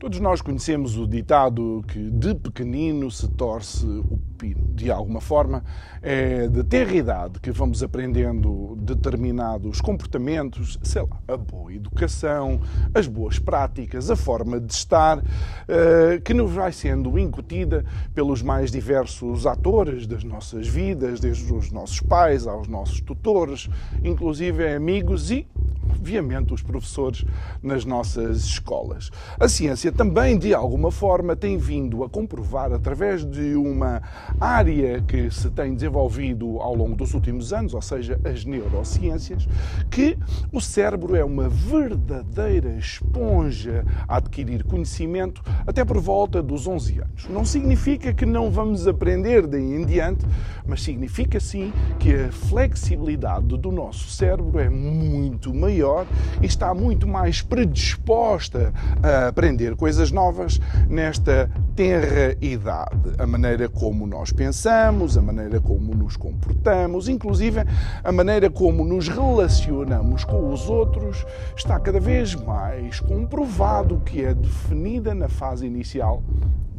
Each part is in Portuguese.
Todos nós conhecemos o ditado que de pequenino se torce o pino. De alguma forma, é de ter idade que vamos aprendendo determinados comportamentos, sei lá, a boa educação, as boas práticas, a forma de estar, eh, que nos vai sendo incutida pelos mais diversos atores das nossas vidas, desde os nossos pais aos nossos tutores, inclusive amigos e obviamente, os professores nas nossas escolas. A ciência também, de alguma forma, tem vindo a comprovar, através de uma área que se tem desenvolvido ao longo dos últimos anos, ou seja, as neurociências, que o cérebro é uma verdadeira esponja a adquirir conhecimento até por volta dos 11 anos. Não significa que não vamos aprender daí em diante, mas significa sim que a flexibilidade do nosso cérebro é muito maior maior e está muito mais predisposta a aprender coisas novas nesta tenra idade. A maneira como nós pensamos, a maneira como nos comportamos, inclusive a maneira como nos relacionamos com os outros, está cada vez mais comprovado que é definida na fase inicial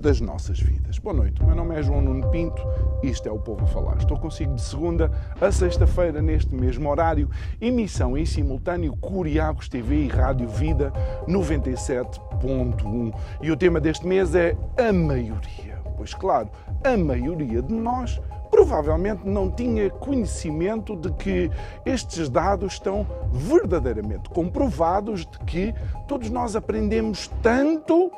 das nossas vidas. Boa noite, meu nome é João Nuno Pinto e isto é o Povo a Falar. Estou consigo de segunda a sexta-feira, neste mesmo horário, emissão em simultâneo Curiagos TV e Rádio Vida 97.1. E o tema deste mês é a maioria. Pois claro, a maioria de nós provavelmente não tinha conhecimento de que estes dados estão verdadeiramente comprovados de que todos nós aprendemos tanto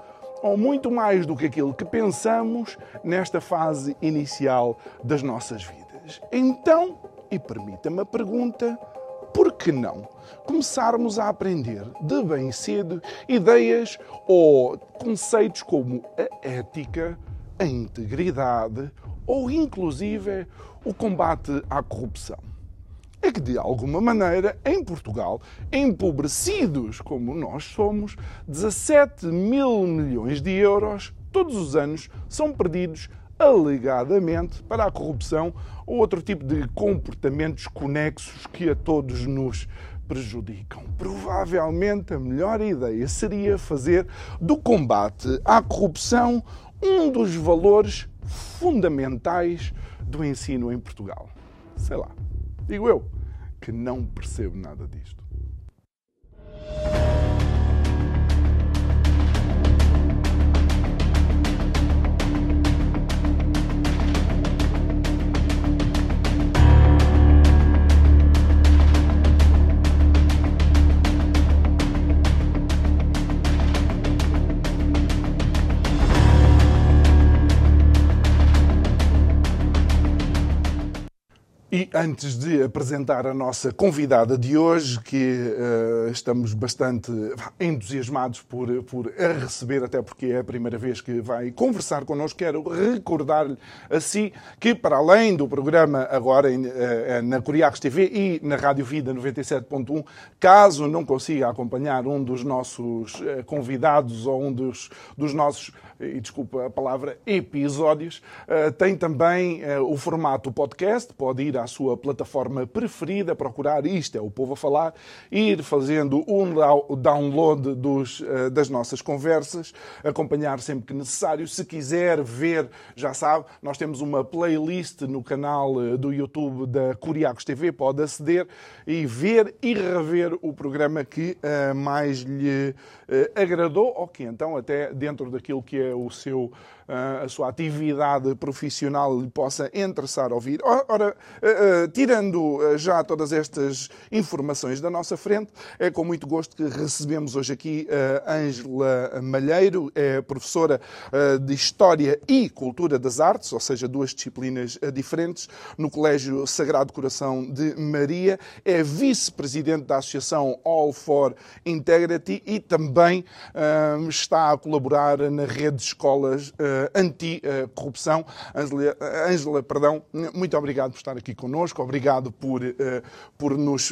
ou muito mais do que aquilo que pensamos nesta fase inicial das nossas vidas. Então, e permita-me a pergunta, por que não começarmos a aprender de bem cedo ideias ou conceitos como a ética, a integridade ou inclusive o combate à corrupção? É que, de alguma maneira, em Portugal, empobrecidos como nós somos, 17 mil milhões de euros todos os anos são perdidos alegadamente para a corrupção ou outro tipo de comportamentos conexos que a todos nos prejudicam. Provavelmente a melhor ideia seria fazer do combate à corrupção um dos valores fundamentais do ensino em Portugal. Sei lá. Digo eu, que não percebo nada disto. E antes de apresentar a nossa convidada de hoje, que uh, estamos bastante entusiasmados por, por a receber, até porque é a primeira vez que vai conversar connosco, quero recordar-lhe assim que, para além do programa agora em, uh, na Curiacos TV e na Rádio Vida 97.1, caso não consiga acompanhar um dos nossos uh, convidados ou um dos, dos nossos e desculpa a palavra, episódios. Tem também o formato podcast, pode ir à sua plataforma preferida, procurar Isto é o Povo a Falar, ir fazendo um download dos, uh, das nossas conversas, acompanhar sempre que necessário. Se quiser ver, já sabe, nós temos uma playlist no canal do YouTube da Curiacos TV, pode aceder e ver e rever o programa que mais lhe agradou ou que então até dentro daquilo que é o seu a sua atividade profissional lhe possa interessar ouvir. Ora, tirando já todas estas informações da nossa frente, é com muito gosto que recebemos hoje aqui Ângela Malheiro, é professora de História e Cultura das Artes, ou seja, duas disciplinas diferentes, no Colégio Sagrado Coração de Maria, é vice-presidente da Associação All for Integrity e também está a colaborar na rede de escolas anti-corrupção. Ângela, perdão, muito obrigado por estar aqui connosco, obrigado por, por nos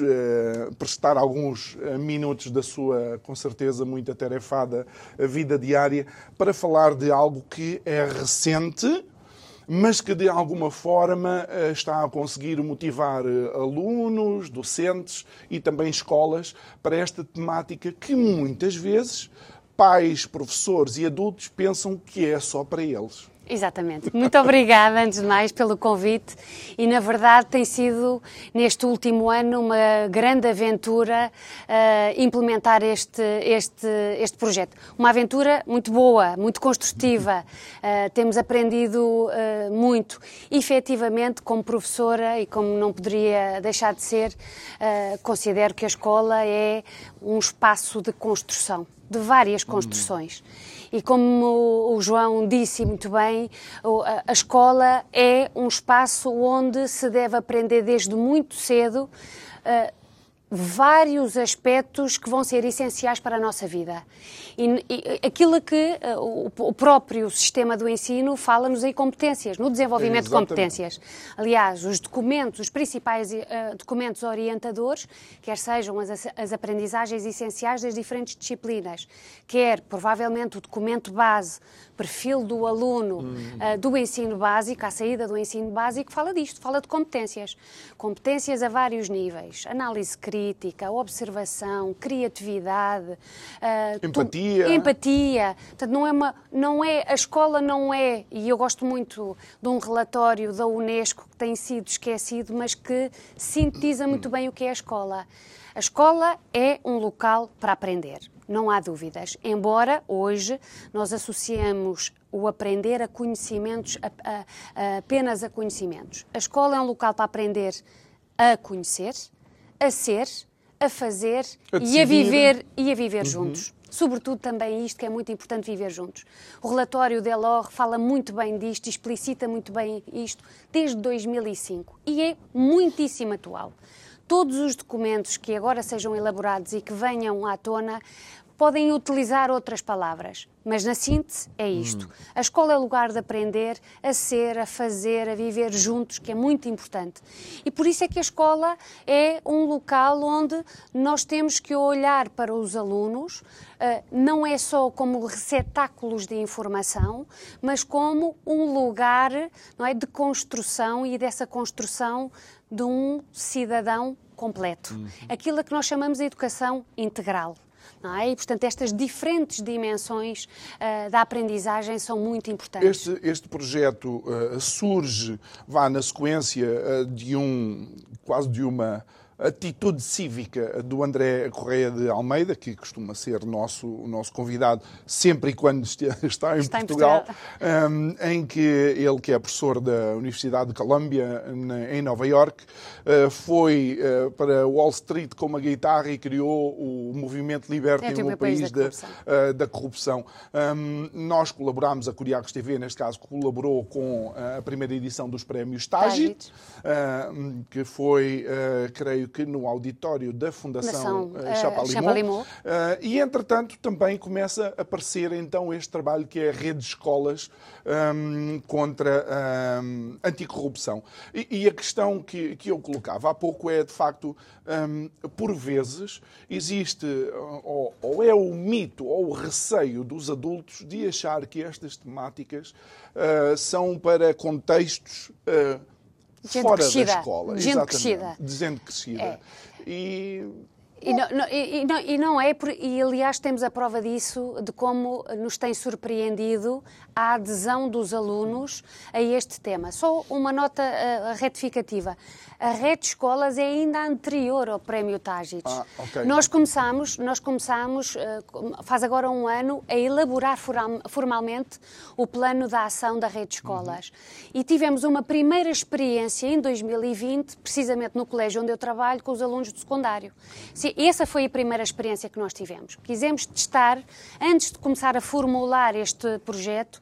prestar alguns minutos da sua, com certeza, muito atarefada vida diária para falar de algo que é recente, mas que de alguma forma está a conseguir motivar alunos, docentes e também escolas para esta temática que muitas vezes pais, professores e adultos pensam que é só para eles. Exatamente. Muito obrigada, antes de mais, pelo convite. E, na verdade, tem sido, neste último ano, uma grande aventura uh, implementar este, este, este projeto. Uma aventura muito boa, muito construtiva. Uh, temos aprendido uh, muito. Efetivamente, como professora, e como não poderia deixar de ser, considero que a escola é um espaço de construção, de várias construções. Hum. E como o João disse muito bem, a escola é um espaço onde se deve aprender desde muito cedo eh, vários aspectos que vão ser essenciais para a nossa vida. E, e aquilo que uh, o, o, próprio sistema do ensino fala-nos em competências, no desenvolvimento de competências. Aliás, os documentos, os principais uh, documentos orientadores, quer sejam as, as aprendizagens essenciais das diferentes disciplinas, quer provavelmente o documento base perfil do aluno uh, do ensino básico, à saída do ensino básico, fala disto, fala de competências. Competências a vários níveis. Análise crítica, observação, criatividade, uh, empatia. Tu, empatia. Portanto, não é uma, não é, a escola não é, e eu gosto muito de um relatório da Unesco que tem sido esquecido, mas que sintetiza muito bem o que é a escola. A escola é um local para aprender não há dúvidas. Embora hoje nós associamos o aprender a conhecimentos, a, a, a, apenas a conhecimentos. A escola é um local para aprender a conhecer, a ser, a fazer e a viver e a viver uhum. juntos. Sobretudo também isto que é muito importante viver juntos. O relatório Delors fala muito bem disto, explicita muito bem isto desde 2005 e é muitíssimo atual todos os documentos que agora sejam elaborados e que venham à tona podem utilizar outras palavras, mas na síntese é isto. Hum. A escola é lugar de aprender a ser, a fazer, a viver juntos, que é muito importante. E por isso é que a escola é um local onde nós temos que olhar para os alunos, eh, não é só como receptáculos de informação, mas como um lugar não é, de construção e dessa construção de um cidadão completo. Uhum. Aquilo que nós chamamos de educação integral. É? E, portanto, estas diferentes dimensões uh, da aprendizagem são muito importantes. Este, este projeto uh, surge, vá na sequência uh, de um, quase de uma atitude cívica do André Correia de Almeida, que costuma ser nosso, o nosso convidado sempre e quando está em está Portugal, em, em que ele, que é professor da Universidade de Colômbia, em Nova York, uh, foi uh, para Wall Street com uma guitarra e criou o movimento Libertem o País, da, corrupção. Uh, da corrupção. Um, nós colaborámos, a Curiacos TV, neste caso, colaborou com a primeira edição dos prémios Tagit, que foi, creio que no auditório da Fundação uh, Chapalimau. Uh, e, entretanto, também começa a aparecer então este trabalho que é a rede de escolas um, contra um, anticorrupção. E, e, a questão que, que eu colocava há pouco é, de facto, um, por vezes existe ou, ou, é o mito ou o receio dos adultos de achar que estas temáticas uh, são para contextos uh, Gente fora crescida. da escola. Gente exatamente. crescida. De gente crescida. É. E E não, não, e, não, e não, é, por, e aliás temos a prova disso, de como nos tem surpreendido a adesão dos alunos a este tema. Só uma nota uh, retificativa. A rede de escolas é ainda anterior ao Prémio Tágites. Ah, okay. Nós começamos, nós começamos, uh, faz agora um ano, a elaborar formalmente o plano da ação da rede de escolas. Uhum. E tivemos uma primeira experiência em 2020, precisamente no colégio onde eu trabalho, com os alunos do secundário. Sim, essa foi a primeira experiência que nós tivemos. Quisemos testar, antes de começar a formular este projeto,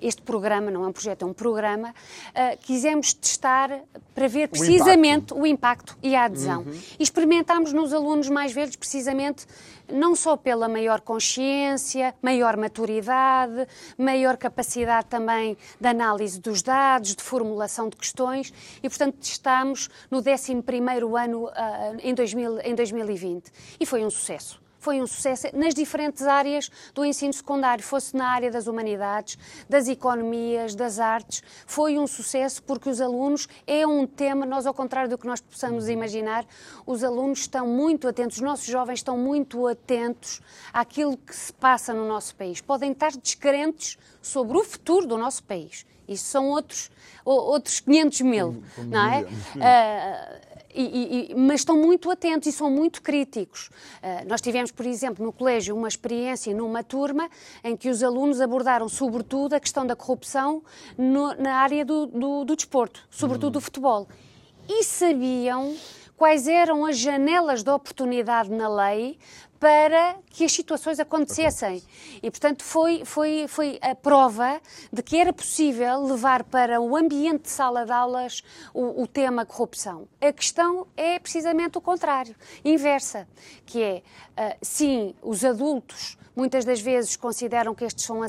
este programa, não é um projeto, é um programa, uh, quisemos testar para ver precisamente o impacto, o impacto e a adesão. Uhum. E experimentámos nos alunos mais velhos precisamente não só pela maior consciência, maior maturidade, maior capacidade também de análise dos dados, de formulação de questões e, portanto, testámos no 11º ano uh, em, 2000, em 2020 e foi um sucesso foi um sucesso nas diferentes áreas do ensino secundário, fosse na área das humanidades, das economias, das artes. Foi um sucesso porque os alunos é um tema, nós ao contrário do que nós possamos imaginar, os alunos estão muito atentos, os nossos jovens estão muito atentos àquilo que se passa no nosso país. Podem estar descrentes sobre o futuro do nosso país. Isso são outros, outros 500 mil, não é? E, e, mas estão muito atentos e são muito críticos. Uh, nós tivemos, por exemplo, no colégio uma experiência numa turma em que os alunos abordaram sobretudo a questão da corrupção no, na área do, do, do desporto, sobretudo do futebol. E sabiam quais eram as janelas de oportunidade na lei para que as situações acontecessem. E, portanto, foi, foi, foi a prova de que era possível levar para o ambiente de sala de aulas o, o tema corrupção. A questão é precisamente o contrário, inversa, que é, uh, sim, os adultos muitas das vezes consideram que estes são,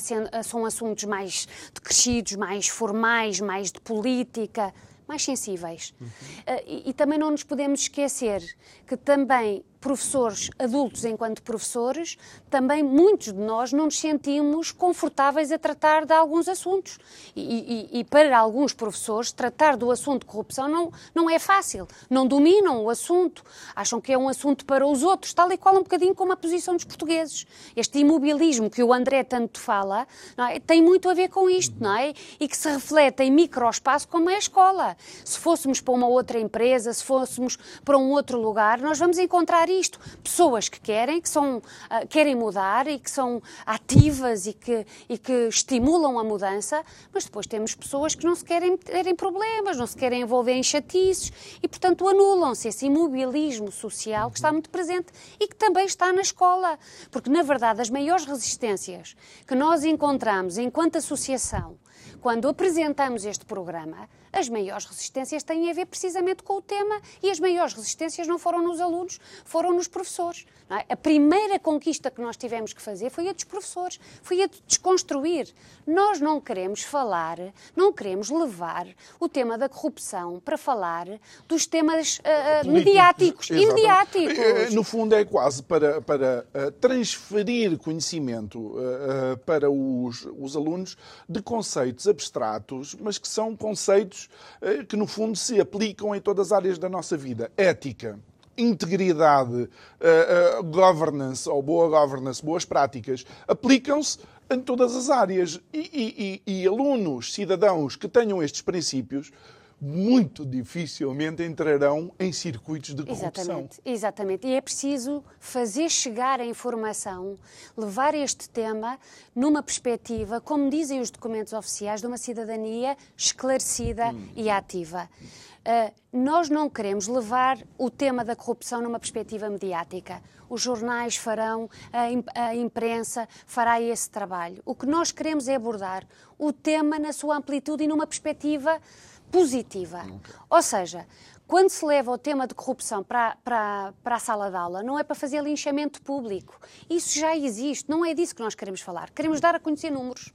são assuntos mais decrescidos, mais formais, mais de política, mais sensíveis. Uhum. Uh, e, e também não nos podemos esquecer que também professores adultos enquanto professores, também muitos de nós não nos sentimos confortáveis a tratar de alguns assuntos. E, e, e, para alguns professores, tratar do assunto de corrupção não, não é fácil. Não dominam o assunto, acham que é um assunto para os outros, tal e qual um bocadinho como a posição dos portugueses. Este imobilismo que o André tanto fala é? tem muito a ver com isto, não é? E que se reflete em microespaço como é a escola. Se fôssemos para uma outra empresa, se fôssemos para um outro lugar, nós vamos encontrar isto. Pessoas que querem, que são, uh, querem mudar e que são ativas e que, e que estimulam a mudança, mas depois temos pessoas que não se querem ter em problemas, não se querem envolver em chatices e, portanto, anulam-se esse imobilismo social que está muito presente e que também está na escola. Porque, na verdade, as maiores resistências que nós encontramos enquanto associação quando apresentamos este programa, as maiores resistências têm a ver precisamente com o tema e as maiores resistências não foram nos alunos, foram nos professores. É? A primeira conquista que nós tivemos que fazer foi a dos professores, foi a de desconstruir. Nós não queremos falar, não queremos levar o tema da corrupção para falar dos temas uh, mediáticos, imediáticos. Eh, no fundo é quase para, para uh, transferir conhecimento para os, os alunos de conceitos abstratos, mas que são conceitos que no fundo se aplicam em todas as áreas da nossa vida. Ética, integridade, uh, uh, governance ou boa governance, boas práticas, aplicam-se em todas as áreas. E, e, e, alunos, cidadãos que tenham estes princípios, muito dificilmente entrarão em circuitos de corrupção. Exatamente, exatamente. E é preciso fazer chegar a informação, levar este tema numa perspectiva, como dizem os documentos oficiais, de uma cidadania esclarecida hum. e ativa. Uh, nós não queremos levar o tema da corrupção numa perspectiva mediática. Os jornais farão, a, a imprensa fará esse trabalho. O que nós queremos é abordar o tema na sua amplitude e numa perspectiva positiva. Okay. Ou seja, quando se leva o tema de corrupção para, para, para a sala de aula, não é para fazer linchamento público. Isso já existe, não é disso que nós queremos falar. Queremos dar a conhecer números.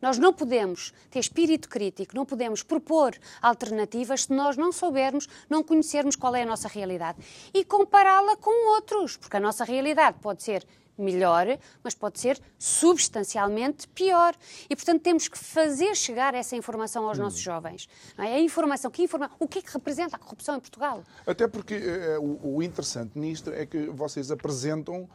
Nós não podemos ter espírito crítico, não podemos propor alternativas se nós não soubermos, não conhecermos qual é a nossa realidade e compará-la com outros, porque a nossa realidade pode ser melhor, mas pode ser substancialmente pior. E, portanto, temos que fazer chegar essa informação aos nossos jovens. É? A informação, que informa, o que é que representa a corrupção em Portugal? Até porque uh, o, o, interessante nisto é que vocês apresentam uh,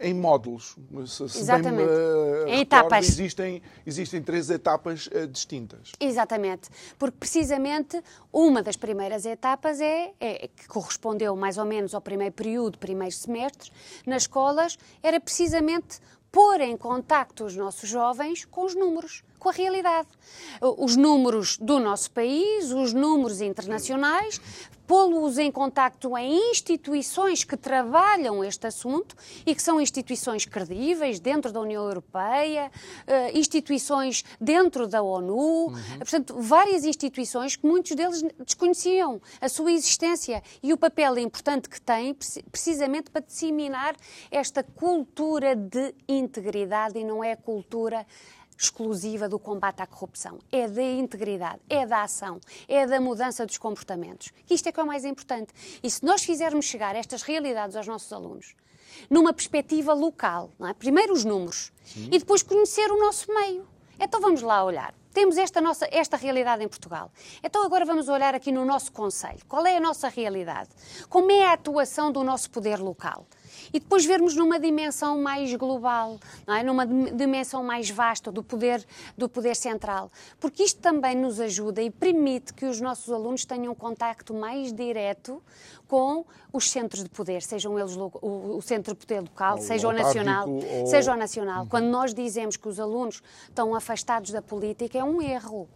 em módulos. Se, se Exatamente. Bem, em recordo, etapas. Existem, existem três etapas distintas. Exatamente. Porque, precisamente, uma das primeiras etapas é, é que correspondeu mais ou menos ao primeiro período, primeiro semestre, nas escolas, é era precisamente pôr em contacto os nossos jovens com os números, com a realidade. Os números do nosso país, os números internacionais, pô-los em contacto em instituições que trabalham este assunto e que são instituições credíveis dentro da União Europeia, uh, instituições dentro da ONU, uhum. portanto, várias instituições que muitos deles desconheciam a sua existência e o papel importante que têm precisamente para disseminar esta cultura de integridade e não é cultura exclusiva do combate à corrupção. É da integridade, é da ação, é da mudança dos comportamentos. Isto é que é o mais importante. E se nós fizermos chegar estas realidades aos nossos alunos, numa perspectiva local, é? primeiro os números Sim. e depois conhecer o nosso meio. Então vamos lá olhar. Temos esta, nossa, esta realidade em Portugal. Então agora vamos olhar aqui no nosso Conselho. Qual é a nossa realidade? Como é a atuação do nosso poder local? E depois vermos numa dimensão mais global, não é? numa dimensão mais vasta do poder, do poder central. Porque isto também nos ajuda e permite que os nossos alunos tenham um contacto mais direto com os centros de poder, sejam eles o, o centro de poder local, ou seja o nacional, ou... seja o nacional. Uhum. Quando nós dizemos que os alunos estão afastados da política, é um erro.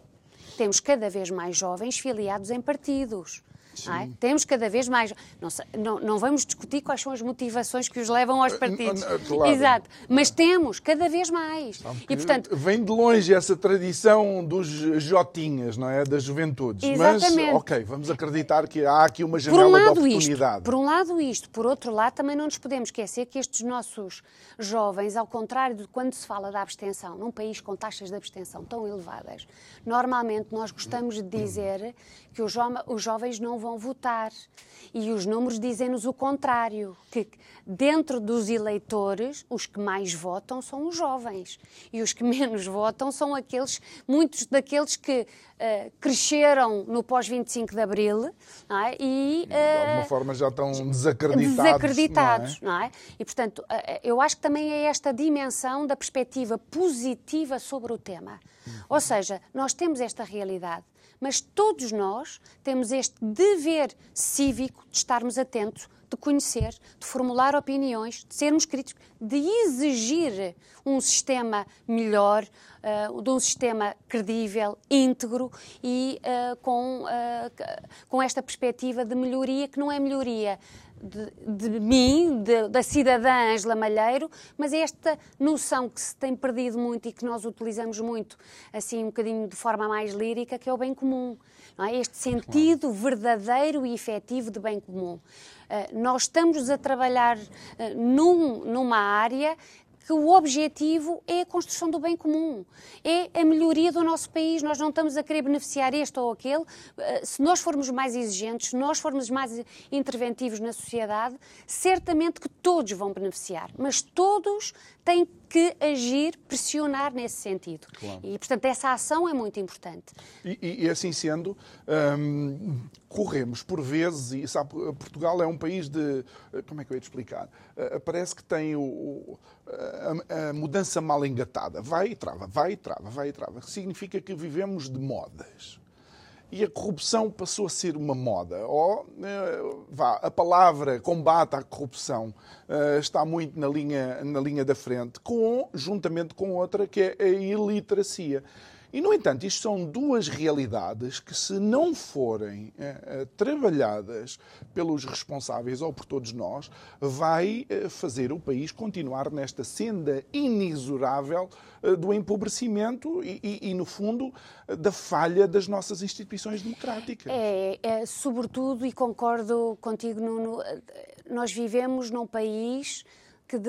Temos cada vez mais jovens filiados em partidos. É? Temos cada vez mais. Não, não, não, vamos discutir quais são as motivações que os levam aos partidos. Claro. Exato. Mas temos cada vez mais. E, portanto, vem de longe essa tradição dos Jotinhas, não é? Das juventudes. Exatamente. Mas, ok, vamos acreditar que há aqui uma janela um de oportunidade. Isto, por um lado, isto. Por outro lado, também não nos podemos esquecer que estes nossos jovens, ao contrário de quando se fala da abstenção, num país com taxas de abstenção tão elevadas, normalmente nós gostamos de dizer que os, jo os jovens não vão votar. E os números dizem-nos o contrário, que dentro dos eleitores, os que mais votam são os jovens. E os que menos votam são aqueles, muitos daqueles que uh, cresceram no pós-25 de Abril é? e... Uh, de alguma eh, forma já estão desacreditados. Desacreditados, não é? Não é? E, portanto, uh, eu acho que também é esta dimensão da perspectiva positiva sobre o tema. Uhum. Ou seja, nós temos esta realidade mas todos nós temos este dever cívico de estarmos atentos, de conhecer, de formular opiniões, de sermos críticos, de exigir um sistema melhor, uh, de um sistema credível, íntegro e uh, com, uh, com esta perspectiva de melhoria, que não é melhoria de, de mim, de, da cidadã Angela Malheiro, mas é esta noção que se tem perdido muito e que nós utilizamos muito, assim, um bocadinho de forma mais lírica, que é o bem comum. É? Este sentido verdadeiro e efetivo de bem comum. Uh, nós estamos a trabalhar uh, num, numa área que o objetivo é a construção do bem comum, é a melhoria do nosso país. Nós não estamos a querer beneficiar este ou aquele. Eh, se nós formos mais exigentes, se nós formos mais interventivos na sociedade, certamente que todos vão beneficiar, mas todos têm que agir, pressionar nesse sentido. Claro. E, portanto, essa ação é muito importante. E, e, assim sendo, hum, corremos por vezes, e sabe, Portugal é um país de. Como é que eu ia te explicar? Uh, parece que tem o, a, a, mudança mal engatada. Vai e trava, vai e trava, vai e trava. Significa que vivemos de modas e a corrupção passou a ser uma moda. Ou, eh, vá, a palavra combate à corrupção uh, está muito na linha, na linha da frente, com, juntamente com outra que é a iliteracia. E, no entanto, isto são duas realidades que, se não forem uh, trabalhadas pelos responsáveis ou por todos nós, vai uh, fazer o país continuar nesta senda inexorável uh, do empobrecimento e, e, e, no fundo, da falha das nossas instituições democráticas. É, é sobretudo, e concordo contigo, Nuno, nós vivemos num país que de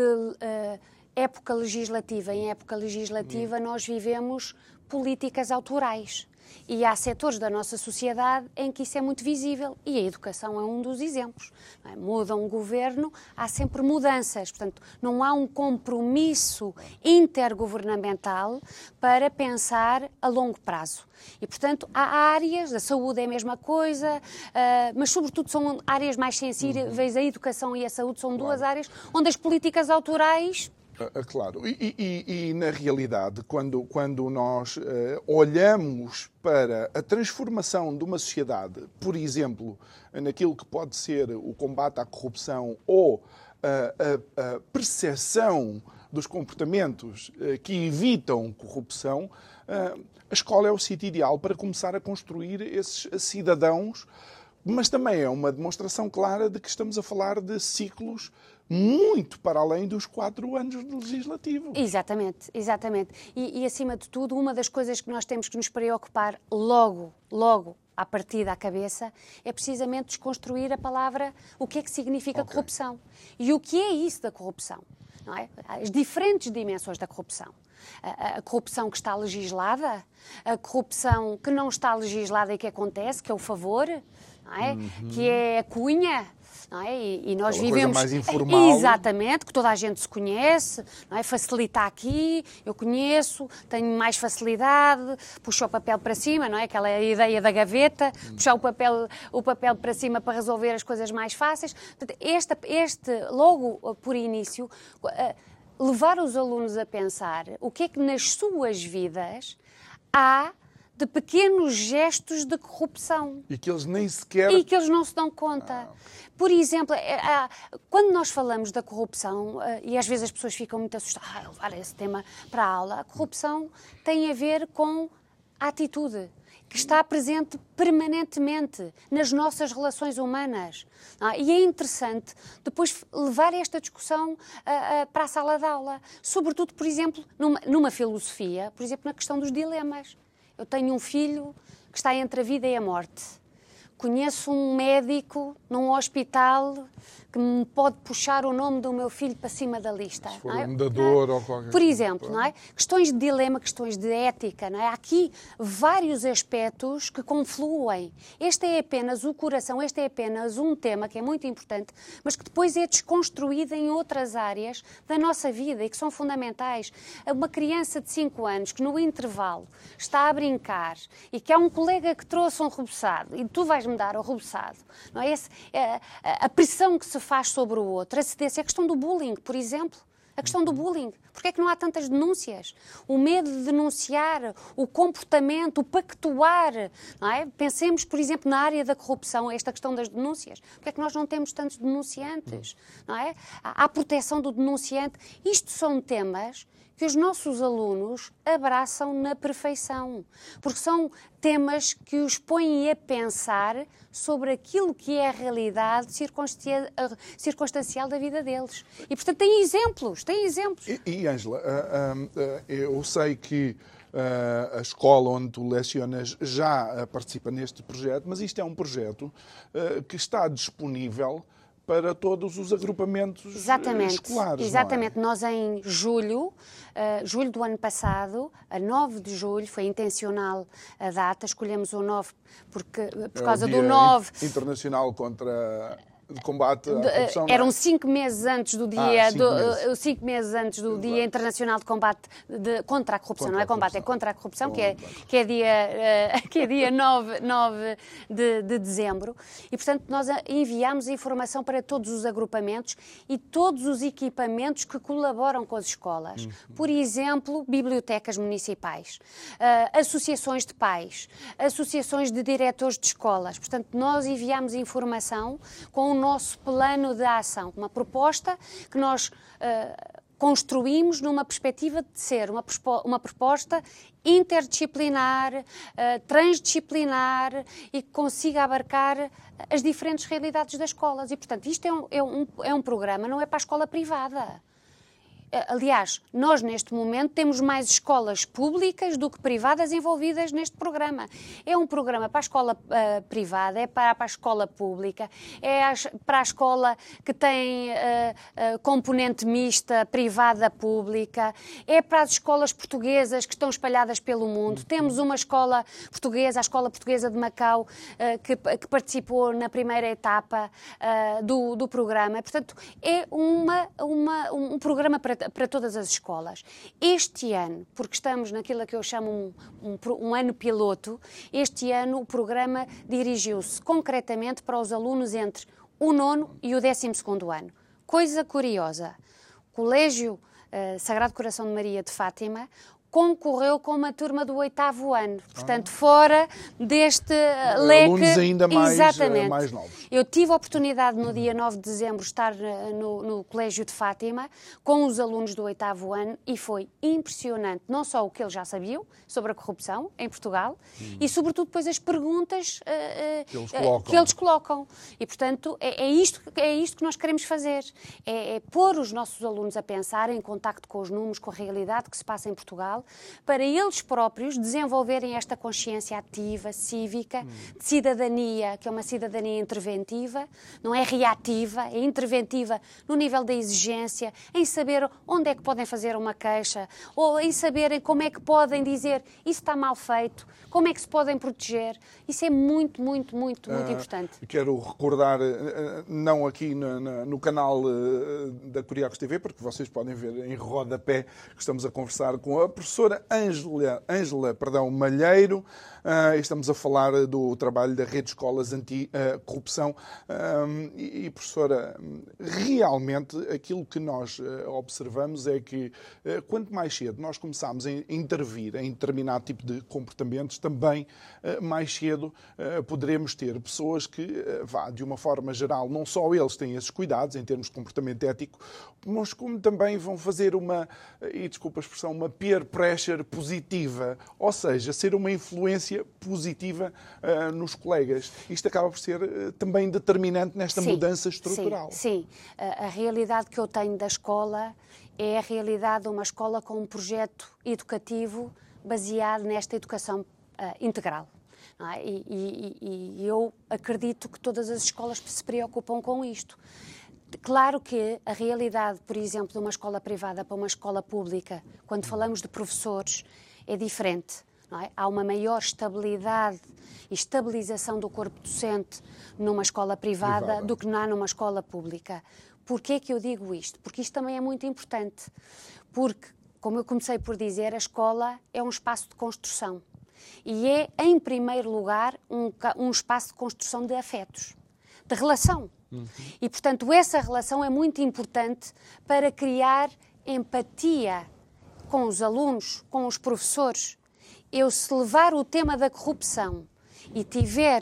época legislativa em época legislativa hum. nós vivemos políticas autorais. E há setores da nossa sociedade em que isso é muito visível e a educação é um dos exemplos. É? Muda um governo, há sempre mudanças. Portanto, não há um compromisso intergovernamental para pensar a longo prazo. E, portanto, há áreas, a saúde é a mesma coisa, uh, mas, sobretudo, são áreas mais sensíveis. Uhum. A educação e a saúde são duas áreas onde as políticas autorais ah, ah, claro, e, e, e, na realidade, quando, quando nós uh, olhamos para a transformação de uma sociedade, por exemplo, naquilo que pode ser o combate à corrupção ou a, a, a percepção dos comportamentos uh, que evitam corrupção, uh, a escola é o sítio ideal para começar a construir esses cidadãos, mas também é uma demonstração clara de que estamos a falar de ciclos muito para além dos quatro anos do legislativo. Exatamente, exatamente. E, e, acima de tudo, uma das coisas que nós temos que nos preocupar logo, logo, à partida à cabeça, é precisamente desconstruir a palavra, o que é que significa okay. corrupção. E o que é isso da corrupção? Não é? As diferentes dimensões da corrupção. A, a, corrupção que está legislada, a corrupção que não está legislada e que acontece, que é o favor, é? Uhum. que é a cunha, não é? E, e nós Aquela vivemos mais informal. exatamente que toda a gente se conhece, não é? Facilita aqui, eu conheço, tenho mais facilidade, puxo o papel para cima, não é? Aquela ideia da gaveta, puxar o papel o papel para cima para resolver as coisas mais fáceis. Este, este logo por início eh, levar os alunos a pensar o que é que nas suas vidas há de pequenos gestos de corrupção. E que eles nem sequer. E que eles não se dão conta. Ah. Por exemplo, é, quando nós falamos da corrupção, eh, e às vezes as pessoas ficam muito assustadas, ah, levar esse tema para a aula, a corrupção tem a ver com a atitude que está presente permanentemente nas nossas relações humanas. Ah, e é interessante depois levar esta discussão uh, para a sala de aula, sobretudo, por exemplo, numa, numa filosofia, por exemplo, na questão dos dilemas. Eu tenho um filho que está entre a vida e a morte. Conheço um médico num hospital que me pode puxar o nome do meu filho para cima da lista. Se for é? um dador é? ou qualquer Por exemplo, não é? Questões de dilema, questões de ética, não é? Há aqui vários aspectos que confluem. Este é apenas o coração, este é apenas um tema que é muito importante, mas que depois é desconstruído em outras áreas da nossa vida e que são fundamentais. Uma criança de 5 anos que no intervalo está a brincar e que há um colega que trouxe um rebuçado e tu vais-me dar o rebuçado, não é? Esse, é a pressão que se faz sobre o outro. A cedência, a questão do bullying, por exemplo. A questão do bullying. Porquê é que não há tantas denúncias? O medo de denunciar, o comportamento, o pactuar. Não é? Pensemos, por exemplo, na área da corrupção, esta questão das denúncias. Porquê é que nós não temos tantos denunciantes? Não é? Há proteção do denunciante. Isto são temas que os nossos alunos abraçam na perfeição, porque são temas que os põem a pensar sobre aquilo que é a realidade circunstancial da vida deles. E, portanto, têm exemplos, têm exemplos. E, Ângela, eu sei que a escola onde tu lecionas já participa neste projeto, mas isto é um projeto que está disponível para todos os agrupamentos Exatamente. escolares. É? Exatamente. É? Nós em julho, uh, julho do ano passado, a 9 de julho, foi intencional a data, escolhemos o 9 porque, por é causa do 9. Internacional contra de combate à corrupção. É? Eram cinco meses antes do dia, ah, cinco, do, meses. Uh, cinco meses antes do Dia Internacional de Combate de, contra a Corrupção, contra não é combate, é contra a corrupção, que é, que é dia, uh, que é dia 9, 9 de, de dezembro. E, portanto, nós enviamos informação para todos os agrupamentos e todos os equipamentos que colaboram com as escolas. Uhum. Por exemplo, bibliotecas municipais, uh, associações de pais, associações de diretores de escolas. Portanto, nós enviamos informação com nosso plano de ação, uma proposta que nós uh, construímos numa perspectiva de ser uma, uma proposta interdisciplinar, uh, transdisciplinar e que consiga abarcar as diferentes realidades das escolas. E, portanto, isto é um, é um, é um programa, não é para a escola privada. Eh, aliás, nós neste momento temos mais escolas públicas do que privadas envolvidas neste programa. É um programa para a escola uh, privada, é para, para, a escola pública, é para a escola que tem uh, uh, componente mista, privada, pública, é para as escolas portuguesas que estão espalhadas pelo mundo. Temos uma escola portuguesa, a Escola Portuguesa de Macau, que, que, participou na primeira etapa do, do programa. Portanto, é uma, uma, um programa para para todas as escolas. Este ano, porque estamos naquilo que eu chamo um, um, um ano piloto, este ano o programa dirigiu-se concretamente para os alunos entre o nono e o décimo segundo ano. Coisa curiosa, Colégio uh, Sagrado Coração de Maria de Fátima, concorreu com uma turma do oitavo ano, portanto, ah. fora deste uh, leque. Alunos ainda mais, uh, Exatamente. mais novos. Eu tive a oportunidade no dia 9 de dezembro estar uh, no, no, Colégio de Fátima com os alunos do oitavo ano e foi impressionante, não só o que eles já sabiam sobre a corrupção em Portugal hum. e, sobretudo, depois as perguntas que eles, colocam. que, eles colocam. E, portanto, é, é, isto, é isto que nós queremos fazer: é, é pôr os nossos alunos a pensar em contacto com os números, com a realidade que se passa em Portugal para eles próprios desenvolverem esta consciência ativa, cívica, de cidadania, que é uma cidadania interventiva, não é reativa, é interventiva no nível da exigência, em saber onde é que podem fazer uma queixa, ou em saberem como é que podem dizer isso está mal feito, como é que se podem proteger. Isso é muito, muito, muito, muito uh, importante. Quero recordar, uh, não aqui no, no, canal uh, da Curiacos TV, porque vocês podem ver em rodapé que estamos a conversar com a professora Ângela, perdão, Malheiro. Uh, estamos a falar do trabalho da Rede de Escolas Anti-Corrupção. E, professora, realmente aquilo que nós uh, observamos é que quanto mais cedo nós começamos a intervir em determinado tipo de comportamentos, também mais cedo poderemos ter pessoas que, vá, de uma forma geral, não só eles têm esses cuidados em termos de comportamento ético, mas como também vão fazer uma, e desculpa a expressão, uma peer pressure positiva, ou seja, ser uma influência positiva uh, nos colegas. Isto acaba por ser uh, também determinante nesta sim, mudança estrutural. Sim, sim. A, a realidade que eu tenho da escola é a realidade de uma escola com um projeto educativo baseado nesta educação uh, integral. É? E, e, e, eu acredito que todas as escolas se preocupam com isto. Claro que a realidade, por exemplo, de uma escola privada para uma escola pública, quando falamos de professores, é diferente. É? Há uma maior estabilidade e estabilização do corpo docente numa escola privada, privada. do que há numa escola pública. Porquê que eu digo isto? Porque isto também é muito importante. Porque, como eu comecei por dizer, a escola é um espaço de construção. E é, em primeiro lugar, um, um espaço de construção de afetos, de relação. Uhum. E, portanto, essa relação é muito importante para criar empatia com os alunos, com os professores. Eu, se levar o tema da corrupção e tiver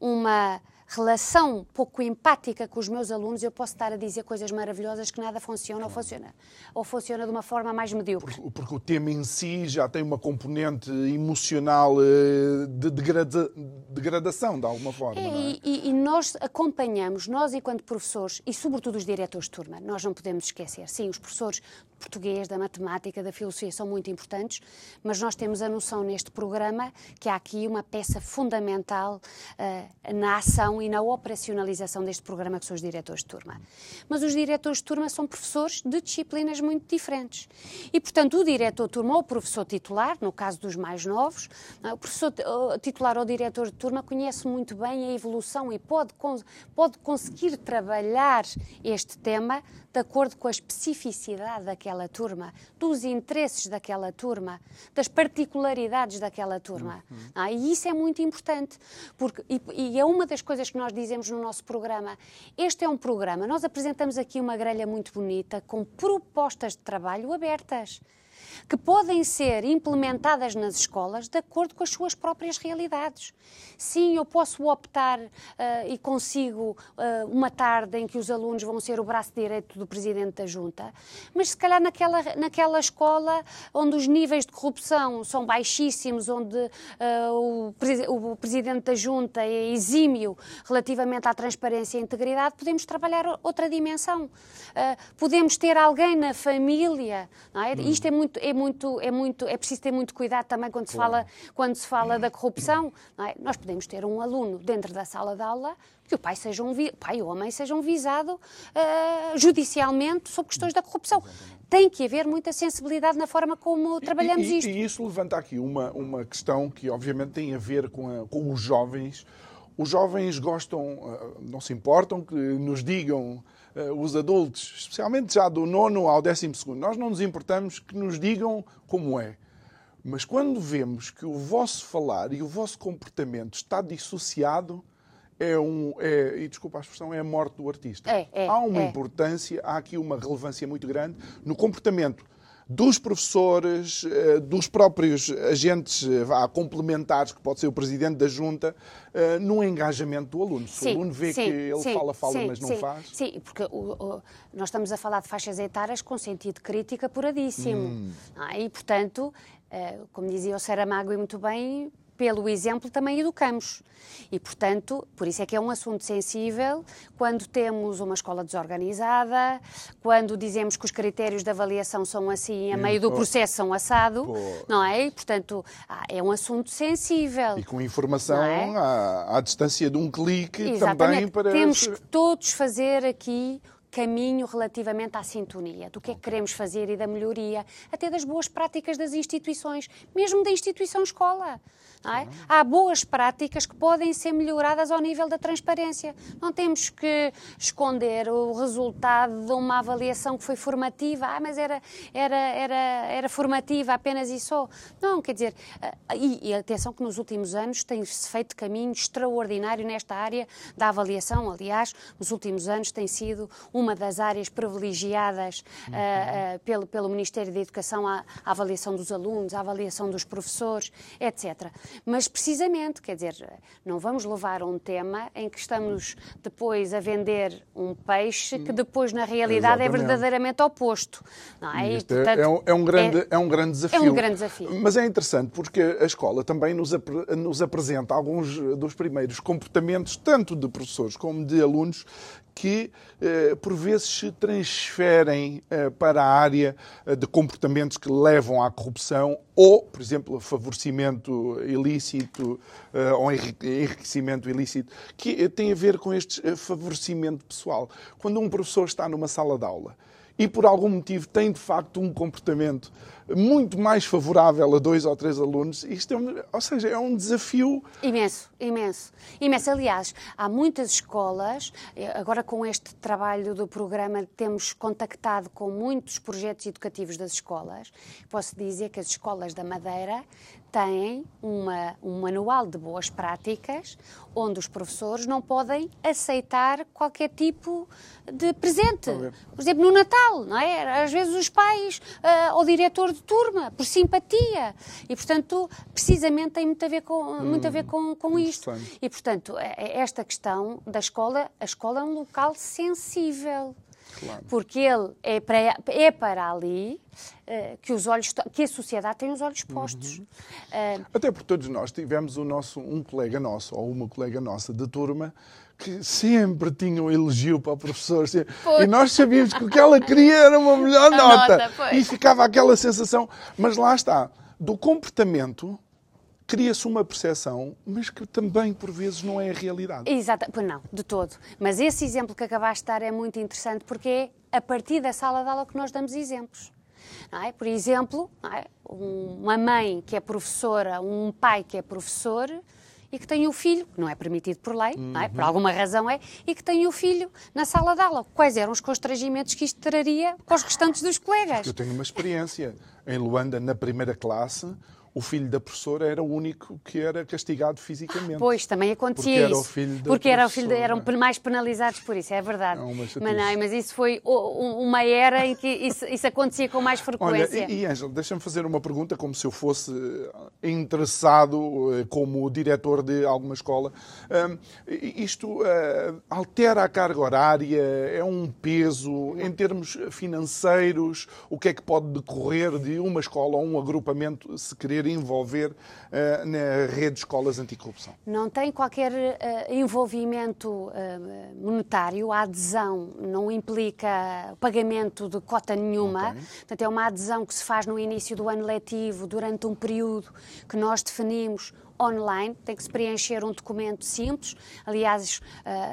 uma relação pouco empática com os meus alunos, eu posso estar a dizer coisas maravilhosas que nada funciona ou funciona, ou funciona de uma forma mais medíocre. Porque, porque o tema em si já tem uma componente emocional eh, de degrada, degradação, de alguma forma. É, é? E, e, nós acompanhamos, nós enquanto professores, e sobretudo os diretores de turma, nós não podemos esquecer, sim, os professores português, da matemática, da filosofia são muito importantes, mas nós temos a noção neste programa que há aqui uma peça fundamental uh, na ação e na operacionalização deste programa, que são os diretores de turma. Mas os diretores de turma são professores de disciplinas muito diferentes. E, portanto, o diretor de turma ou o professor titular, no caso dos mais novos, é? o professor titular ou diretor de turma conhece muito bem a evolução e pode, pode conseguir trabalhar este tema de acordo com a especificidade daquela turma, dos interesses daquela turma, das particularidades daquela turma. Uhum. Ah, e isso é muito importante, porque, e, e, é uma das coisas que nós dizemos no nosso programa. Este é um programa, nós apresentamos aqui uma grelha muito bonita, com propostas de trabalho abertas. Que podem ser implementadas nas escolas de acordo com as suas próprias realidades. Sim, eu posso optar uh, e consigo uh, uma tarde em que os alunos vão ser o braço direito do Presidente da Junta, mas se calhar naquela, naquela escola onde os níveis de corrupção são baixíssimos, onde uh, o, o Presidente da Junta é exímio relativamente à transparência e integridade, podemos trabalhar outra dimensão. podemos ter alguém na família, é? Hum. Isto é muito, é muito, é muito, é preciso ter muito cuidado também quando se fala, quando se fala da corrupção, é? Nós podemos ter um aluno dentro da sala de aula que o pai, seja um, pai ou a mãe sejam visado uh, judicialmente sobre questões da corrupção. Tem que haver muita sensibilidade na forma como trabalhamos e, e, isto. E isso levanta aqui uma, uma questão que, obviamente, tem a ver com, a, com os jovens. Os jovens gostam, uh, não se importam que nos digam os adultos, especialmente já do nono ao décimo segundo. Nós não nos importamos que nos digam como é. Mas quando vemos que o vosso falar e o vosso comportamento está dissociado, é um. É, e desculpa a expressão, é a morte do artista. É, é, há uma é. importância, há aqui uma relevância muito grande no comportamento dos professores, eh, dos próprios agentes eh, complementares, que pode ser o presidente da junta, eh, no engajamento do aluno. Se sim, o aluno vê sim, que ele sim, fala, fala, mas não faz. Sim, porque o, o, nós estamos a falar de faixas etárias com sentido crítico apuradíssimo. Hum. Ah, e, portanto, como dizia o Saramago e muito bem, pelo exemplo também educamos. E, portanto, por isso é que é um assunto sensível quando temos uma escola desorganizada, quando dizemos que os critérios de avaliação são assim, a meio do processo são assado, Pô. não é? E, portanto, ah, é um assunto sensível. E com informação é? à, à, distância de um clique Exatamente. também para... Temos que todos fazer aqui caminho relativamente à sintonia, do que é que queremos fazer e da melhoria, até das boas práticas das instituições, mesmo da instituição escola. É? Há boas práticas que podem ser melhoradas ao nível da transparência. Não temos que esconder o resultado de uma avaliação que foi formativa, ah, mas era, era, era, era formativa apenas e só. Não, quer dizer, ah, e, e atenção que nos últimos anos tem-se feito caminho extraordinário nesta área da avaliação. Aliás, nos últimos anos tem sido uma das áreas privilegiadas uhum. uh, uh, pelo, pelo Ministério da Educação à, à avaliação dos alunos, à avaliação dos professores, etc. Mas precisamente, quer dizer, não vamos levar um tema em que estamos depois a vender um peixe que depois na realidade é Exatamente. é verdadeiramente oposto. Não é? E, é, portanto, é, um, é, um grande, é, é, um grande desafio. É um grande desafio. Mas é interessante porque a escola também nos, ap nos apresenta alguns dos primeiros comportamentos, tanto de professores como de alunos, que eh, por vezes se transferem eh, para a área eh, de comportamentos que levam à corrupção ou, por exemplo, favorecimento ilícito ou enriquecimento ilícito, que tem a ver com este favorecimento pessoal. Quando um professor está numa sala de aula e por algum motivo tem de facto um comportamento muito mais favorável a dois ou três alunos, isto é, ou seja, é um desafio imenso, imenso, imenso. Aliás, há muitas escolas, eh, agora com este trabalho do programa temos contactado com muitos projetos educativos das escolas. Posso dizer que as escolas da Madeira têm uma, um manual de boas práticas onde os professores não podem aceitar qualquer tipo de presente. Por exemplo, no Natal, não é? Às vezes os pais uh, ou o diretor de turma, por simpatia. E, portanto, precisamente tem muito a ver com, hum, muito a ver com, com isto. E, portanto, é, é esta questão da escola, a escola é um local sensível. Claro. Porque ele é para, é para ali uh, que, os olhos, que a sociedade tem os olhos postos. Uhum. Uh, Até porque todos nós tivemos o nosso, um colega nosso ou uma colega nossa de turma que sempre tinha um elogio para o professor. E nós sabíamos que o que ela queria era uma melhor nota. nota e ficava aquela sensação. Mas lá está, do comportamento cria-se uma percepção, mas que também por vezes não é a realidade. Exato, pois não, de todo. Mas esse exemplo que acabaste de dar é muito interessante porque é a partir da sala de aula que nós damos exemplos. É? Por exemplo, é? uma mãe que é professora, um pai que é professor, e que tem o filho, que não é permitido por lei, uhum. é? por alguma razão é, e que tem o filho na sala de aula. Quais eram os constrangimentos que isto traria para os restantes dos colegas? Eu tenho uma experiência. Em Luanda, na primeira classe, o filho da professora era o único que era castigado fisicamente. Pois, também acontecia porque isso. Era o filho da porque era o filho de, eram mais penalizados por isso, é verdade. É uma chatice. mas, não, mas isso foi uma era em que isso, isso acontecia com mais Olha, frequência. e, e Ângela, deixa-me fazer uma pergunta como se eu fosse eh, interessado eh, como diretor de alguma escola. Ahm, isto eh, altera a carga horária? É um peso em termos financeiros? O que é que pode decorrer de uma escola ou um agrupamento se querer envolver eh, na rede de escolas anticorrupção? Não tem qualquer eh, envolvimento eh, monetário, a adesão não implica pagamento de cota nenhuma, portanto é uma adesão que se faz no início do ano letivo, durante um período que nós definimos online, tem que se preencher um documento simples. Aliás,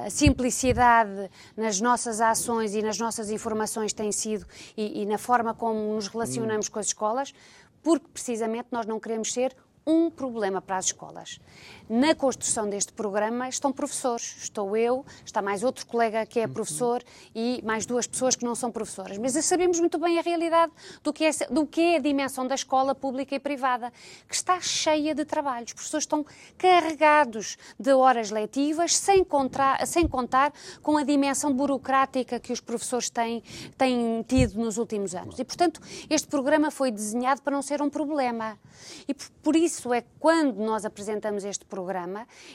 a simplicidade nas nossas ações e nas nossas informações tem sido, e, e na forma como nos relacionamos com as escolas, porque precisamente nós não queremos ser um problema para as escolas. Na construção deste programa estão professores, estou eu, está mais outro colega que é professor e mais duas pessoas que não são professoras. Mas sabemos muito bem a realidade do que é, do que é a dimensão da escola pública e privada, que está cheia de trabalhos. Os professores estão carregados de horas letivas, sem, contra, sem contar com a dimensão burocrática que os professores têm, têm tido nos últimos anos. E, portanto, este programa foi desenhado para não ser um problema. E por, por isso é que quando nós apresentamos este programa,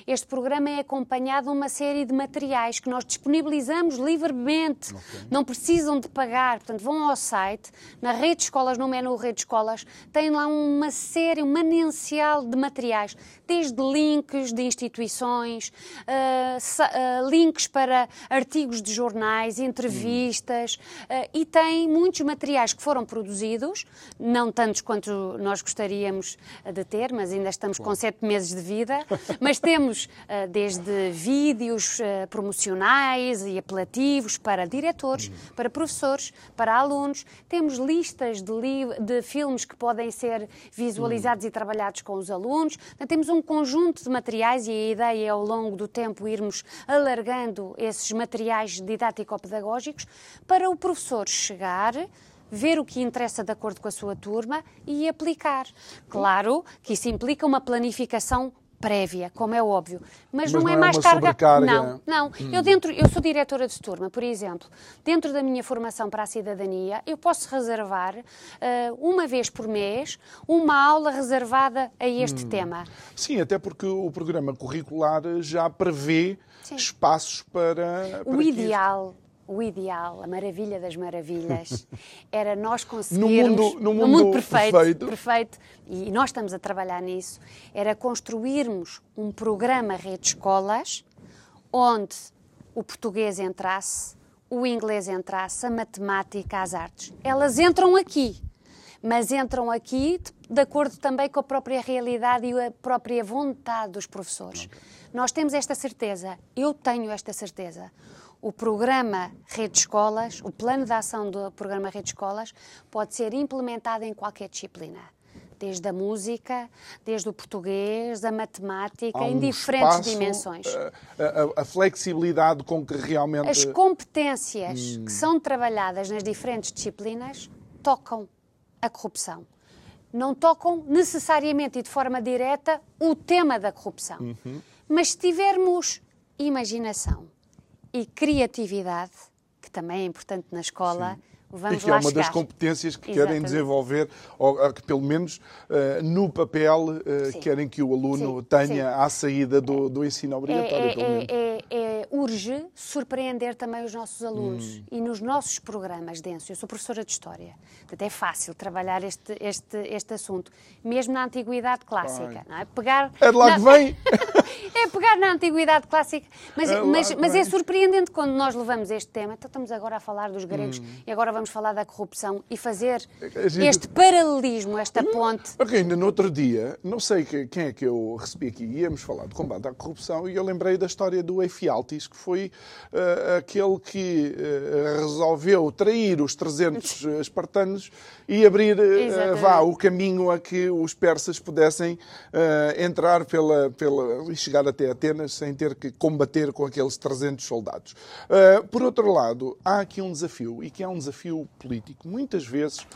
este programa é acompanhado de uma série de materiais que nós disponibilizamos livremente. Não precisam de pagar. Portanto, vão ao site, na rede de escolas, no menu rede de escolas, tem lá uma série, um manancial de materiais, desde links de instituições, sa- ah, links para artigos de jornais, entrevistas, ah, e tem muitos materiais que foram produzidos, não tantos quanto nós gostaríamos de ter, mas ainda estamos com sete meses de vida, mas temos ah, desde vídeos ah, promocionais e apelativos para diretores, para professores, para alunos, temos listas de, de filmes que podem ser visualizados e trabalhados com os alunos, Portanto, temos um conjunto de materiais e a ideia é ao longo do tempo irmos alargando esses materiais didático-pedagógicos para o professor chegar ver o que interessa de acordo com a sua turma e aplicar. Claro que isso implica uma planificação prévia, como é óbvio, mas, Mas não, não é é mais carga. Não, não. Eu dentro, eu sou diretora de turma, por exemplo. Dentro da minha formação para a cidadania, eu posso reservar eh, uma vez por mês uma aula reservada a este tema. Sim, até porque o programa curricular já prevê Sim. espaços para, para O ideal, o ideal, a maravilha das maravilhas, era nós conseguirmos mundo- no mundo perfeito, perfeito. perfeito, e nós estamos a trabalhar nisso, era construirmos um programa rede escolas onde o português entrasse, o inglês entrasse, a matemática, as artes. Elas entram aqui, mas entram aqui de acordo também com a própria realidade e a própria vontade dos professores. Nós temos esta certeza, eu tenho esta certeza. O programa Rede Escolas, o plano de ação do programa Rede Escolas, pode ser implementado em qualquer disciplina. Desde a música, desde o português, a matemática, Há em um diferentes espaço, dimensões. eh, A, a- a flexibilidade com que realmente. As competências que são trabalhadas nas diferentes disciplinas tocam a corrupção. Não tocam necessariamente e de forma direta o tema da corrupção. Uhum. Mas se tivermos imaginação e criatividade, que também é importante na escola, e vamos que é uma das chegar. competências que querem Exatamente. desenvolver, ou que pelo menos eh, no papel Sim. querem que o aluno Sim, tenha sim. à saída do, do ensino É, obrigatório. é, menos. é, é, é, urge surpreender também os nossos alunos. Hum. E nos nossos programas densos, eu sou professora de História, portanto é fácil trabalhar este, este, este assunto, mesmo na Antiguidade Clássica. É? Pegar É de lá que vem! é pegar na Antiguidade Clássica, mas, É mas, mas é surpreendente quando nós levamos este tema. Então estamos agora a falar dos gregos Hum. e agora vamos falar da corrupção e fazer A gente- este paralelismo, esta ponte. Ok, ainda no outro dia, não sei que- quem é que eu recebi aqui, íamos falar de combate à corrupção e eu lembrei da história do Efialtis, que foi eh, aquele que eh, resolveu trair os 300 espartanos e abrir Exatamente. vá, o caminho a que os persas pudessem eh, entrar pela, pela, e chegar até Atenas sem ter que combater com aqueles 300 soldados. Eh, por outro lado, há aqui um desafio, e que é um desafio político. Muitas vezes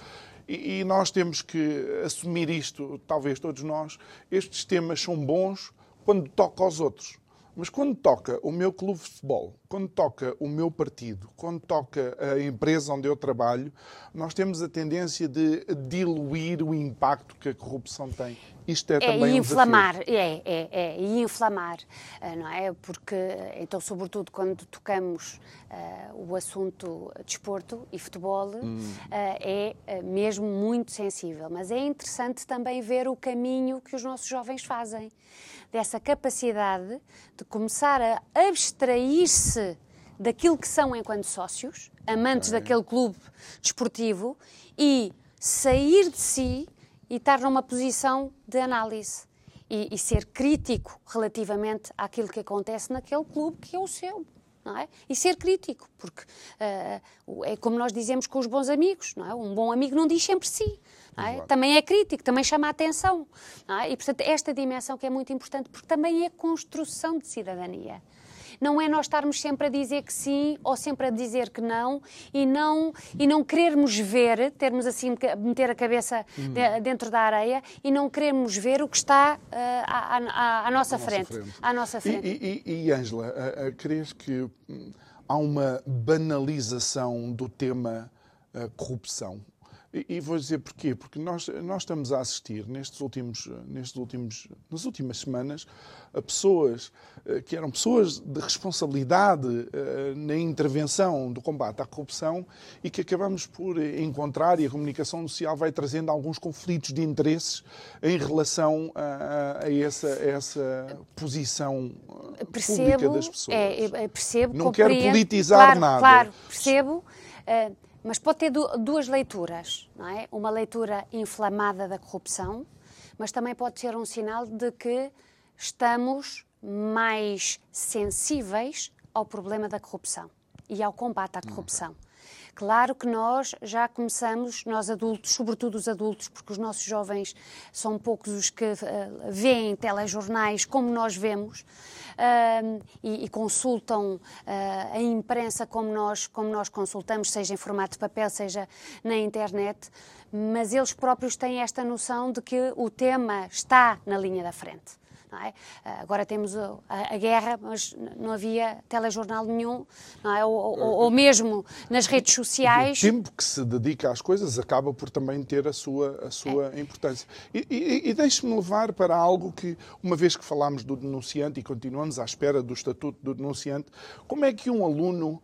E, e nós temos que assumir isto, talvez todos nós. Estes temas são bons quando toca aos outros. Mas quando toca o meu clube de futebol, quando toca o meu partido, quando toca a empresa onde eu trabalho, nós temos a tendência de diluir o impacto que a corrupção tem. Isto é, é também e inflamar, um é, é, é, e inflamar, eh, não é? Porque, então, sobretudo quando tocamos uh, o assunto desporto e futebol, hum. uh, é mesmo muito sensível. Mas é interessante também ver o caminho que os nossos jovens fazem dessa capacidade de começar a abstrair-se daquilo que são enquanto sócios, amantes é. daquele clube desportivo, e sair de si e estar numa posição de análise. E, e, ser crítico relativamente àquilo que acontece naquele clube que é o seu. Não é? E ser crítico, porque uh, é como nós dizemos com os bons amigos, não é? um bom amigo não diz sempre si. É? Também é crítico, também chama a atenção. É? E, portanto, esta dimensão que é muito importante, porque também é construção de cidadania. Não é nós estarmos sempre a dizer que sim ou sempre a dizer que não e não, e não querermos ver, termos assim, meter a cabeça hum. de, dentro da areia e não queremos ver o que está uh, à, à, à, nossa frente, frente. À nossa frente. E, Angela, uh, uh, crees que hum, há uma banalização do tema uh, corrupção? E, vou dizer porquê. Porque nós, nós estamos a assistir nestes últimos, nestes últimos, nas últimas semanas a pessoas eh, que eram pessoas de responsabilidade eh, na intervenção do combate à corrupção e que acabamos por encontrar, e a comunicação social vai trazendo alguns conflitos de interesses em relação a, a, essa, a essa posição eh, percebo, pública das pessoas. É, percebo, Não quero politizar claro, nada. Claro, percebo. Uh, mas pode ter duas leituras, não é? Uma leitura inflamada da corrupção, mas também pode ser um sinal de que estamos mais sensíveis ao problema da corrupção e ao combate à corrupção. Claro que nós já começamos, nós adultos, sobretudo os adultos, porque os nossos jovens são poucos os que uh, veem telejornais como nós vemos uh, e, e, consultam uh, a imprensa como nós, como nós consultamos, seja em formato de papel, seja na internet, mas eles próprios têm esta noção de que o tema está na linha da frente. É? Ah, agora temos a, a, guerra, mas não havia telejornal nenhum, é? ou, ou, ou, mesmo nas redes sociais. O tempo que se dedica às coisas acaba por também ter a sua, a sua é. importância. E, e, e deixe-me levar para algo que, uma vez que falámos do denunciante e continuamos à espera do estatuto do denunciante, como é que um aluno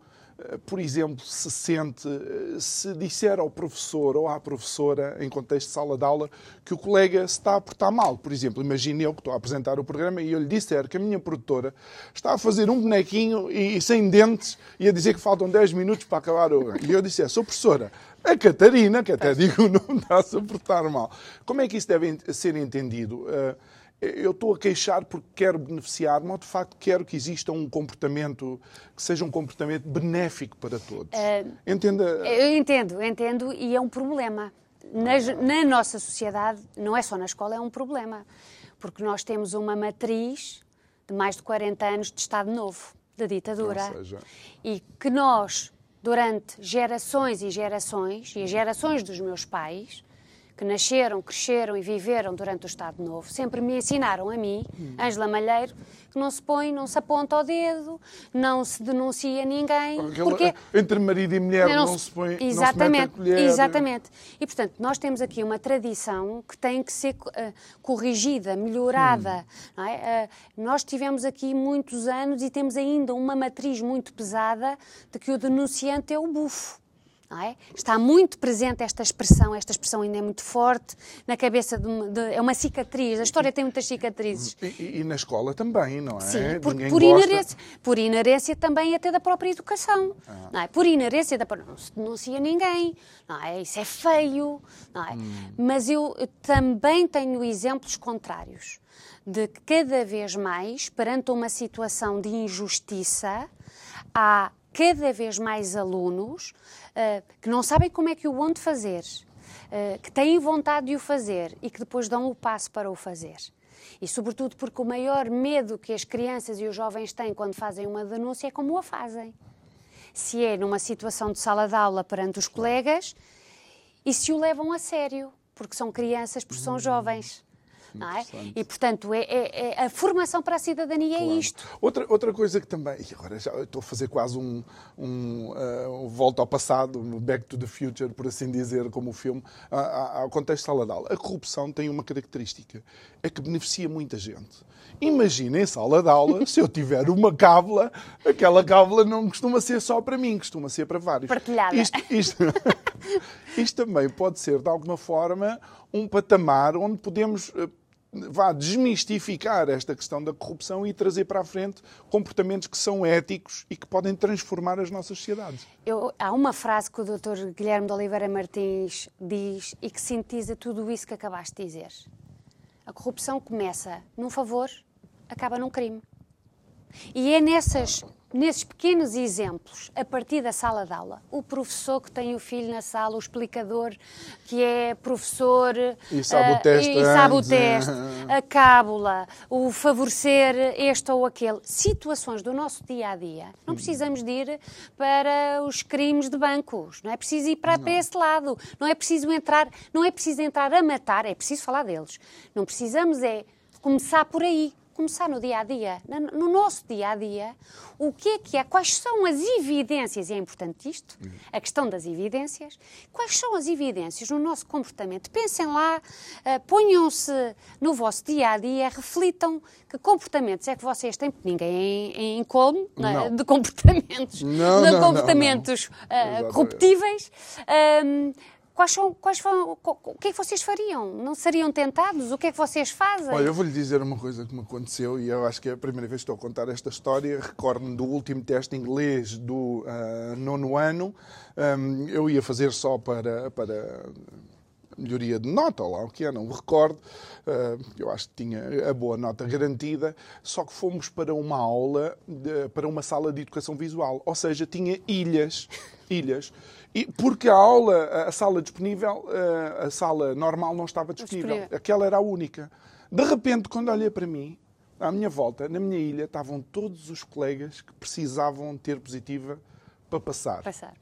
por exemplo, se sente, eh, se disser ao professor ou à professora, em contexto de sala de aula, que o colega se está a portar mal. Por exemplo, imagine eu que estou a apresentar o programa e eu lhe disser que a minha produtora está a fazer um bonequinho e, e sem dentes e a dizer que faltam 10 minutos para acabar o. E eu disser, sou professora, a Catarina, que até digo não está a se portar mal. Como é que isso deve ser entendido? Uh, eu estou a queixar porque quero beneficiar, mas de facto quero que exista um comportamento que seja um comportamento benéfico para todos. Uh, Entenda? Eu entendo, entendo, e é um problema. Na, na, nossa sociedade, não é só na escola, é um problema. Porque nós temos uma matriz de mais de 40 anos de Estado Novo, de ditadura. Seja... E que nós, durante gerações e gerações, e as gerações dos meus pais, que nasceram, cresceram e viveram durante o Estado Novo, sempre me ensinaram a mim, Ângela Malheiro, que não se põe, não se aponta ao dedo, não se denuncia ninguém. Aquela, porque entre marido e mulher não, não se, põe, exatamente, não se colher. Exatamente. E, portanto, nós temos aqui uma tradição que tem que ser uh, corrigida, melhorada. Hum. É? Uh, nós tivemos aqui muitos anos e temos ainda uma matriz muito pesada de que o denunciante é o bufo. É? Está muito presente esta expressão, esta expressão ainda é muito forte na cabeça de, uma, de é uma cicatriz. A história tem muitas cicatrizes. E, e na escola também, não é? Sim, por, por inerência, por inerência também até da própria educação. Ah. Não é? Por inerência da não se denuncia ninguém, não é? Isso é feio, não é? Hum. Mas eu também tenho exemplos contrários de que cada vez mais, perante uma situação de injustiça, há cada vez mais alunos uh, que não sabem como é que o vão de fazer, uh, que têm vontade de o fazer e que depois dão o passo para o fazer. E, sobretudo, porque o maior medo que as crianças e os jovens têm quando fazem uma denúncia é como a fazem. Se é numa situação de sala de aula perante os colegas e se o levam a sério, porque são crianças, porque são jovens. Não é? E, portanto, é, é- é- a formação para a cidadania é isto. Outra, outra coisa que também, e agora já estou a fazer quase um, um, eh, um volta ao passado, um back to the future, por assim dizer, como o filme, a- a- ao contexto de sala de aula. A corrupção tem uma característica, é que beneficia muita gente. Imagina em sala de aula, se eu tiver uma cábula, aquela cábula não costuma ser só para mim, costuma ser para vários. Partilhada. Isto, isto, isto também pode ser, de alguma forma, um patamar onde podemos eh, vá desmistificar esta questão da corrupção e trazer para a frente comportamentos que são éticos e que podem transformar as nossas sociedades. Eu- há uma frase que o Dr. Guilherme de Oliveira Martins diz e que sintetiza tudo isso que acabaste de dizer. A corrupção começa num favor, acaba num crime. E é nessas, nesses pequenos exemplos, a partir da sala de aula, o professor que tem o filho na sala, o explicador que é professor E sabe o eh, teste e sabe o antes, teste, a cábula, o favorecer este ou aquele, situações do nosso dia a dia. Não precisamos de ir para os crimes de bancos, não é preciso ir para, para esse lado, não é preciso entrar, não é preciso entrar a matar, é preciso falar deles. Não precisamos é começar por aí. Começar no dia a dia, no nosso dia a dia, o que é que é, quais são as evidências, e é importante isto, a questão das evidências, quais são as evidências no nosso comportamento? Pensem lá, ah, ponham-se no vosso dia a dia, reflitam que comportamentos é que vocês têm, porque ninguém é em, em colmo não é? Não. de comportamentos, Não, de não, não, comportamentos ah, Exatamente. corruptíveis. Ahm, Quais são, quais foram, o que é que vocês fariam? Não seriam tentados? O que é que vocês fazem? Olha, eu vou-lhe dizer uma coisa que me aconteceu e eu acho que é a primeira vez que estou a contar esta história. Recordo-me do último teste inglês do ah, nono ano. Ahm, eu ia fazer só para, para melhoria de nota, lá o que é, não me recordo. Ah, eu acho que tinha a boa nota garantida. Só que fomos para uma aula, para uma sala de educação visual. Ou seja, tinha ilhas. Ilhas. E porque a aula, a sala disponível, ah, a sala normal não estava disponível. Disponível. Aquela era a única. De repente, quando olhei para mim, à minha volta, na minha ilha, estavam todos os colegas que precisavam ter positiva para passar. Passar.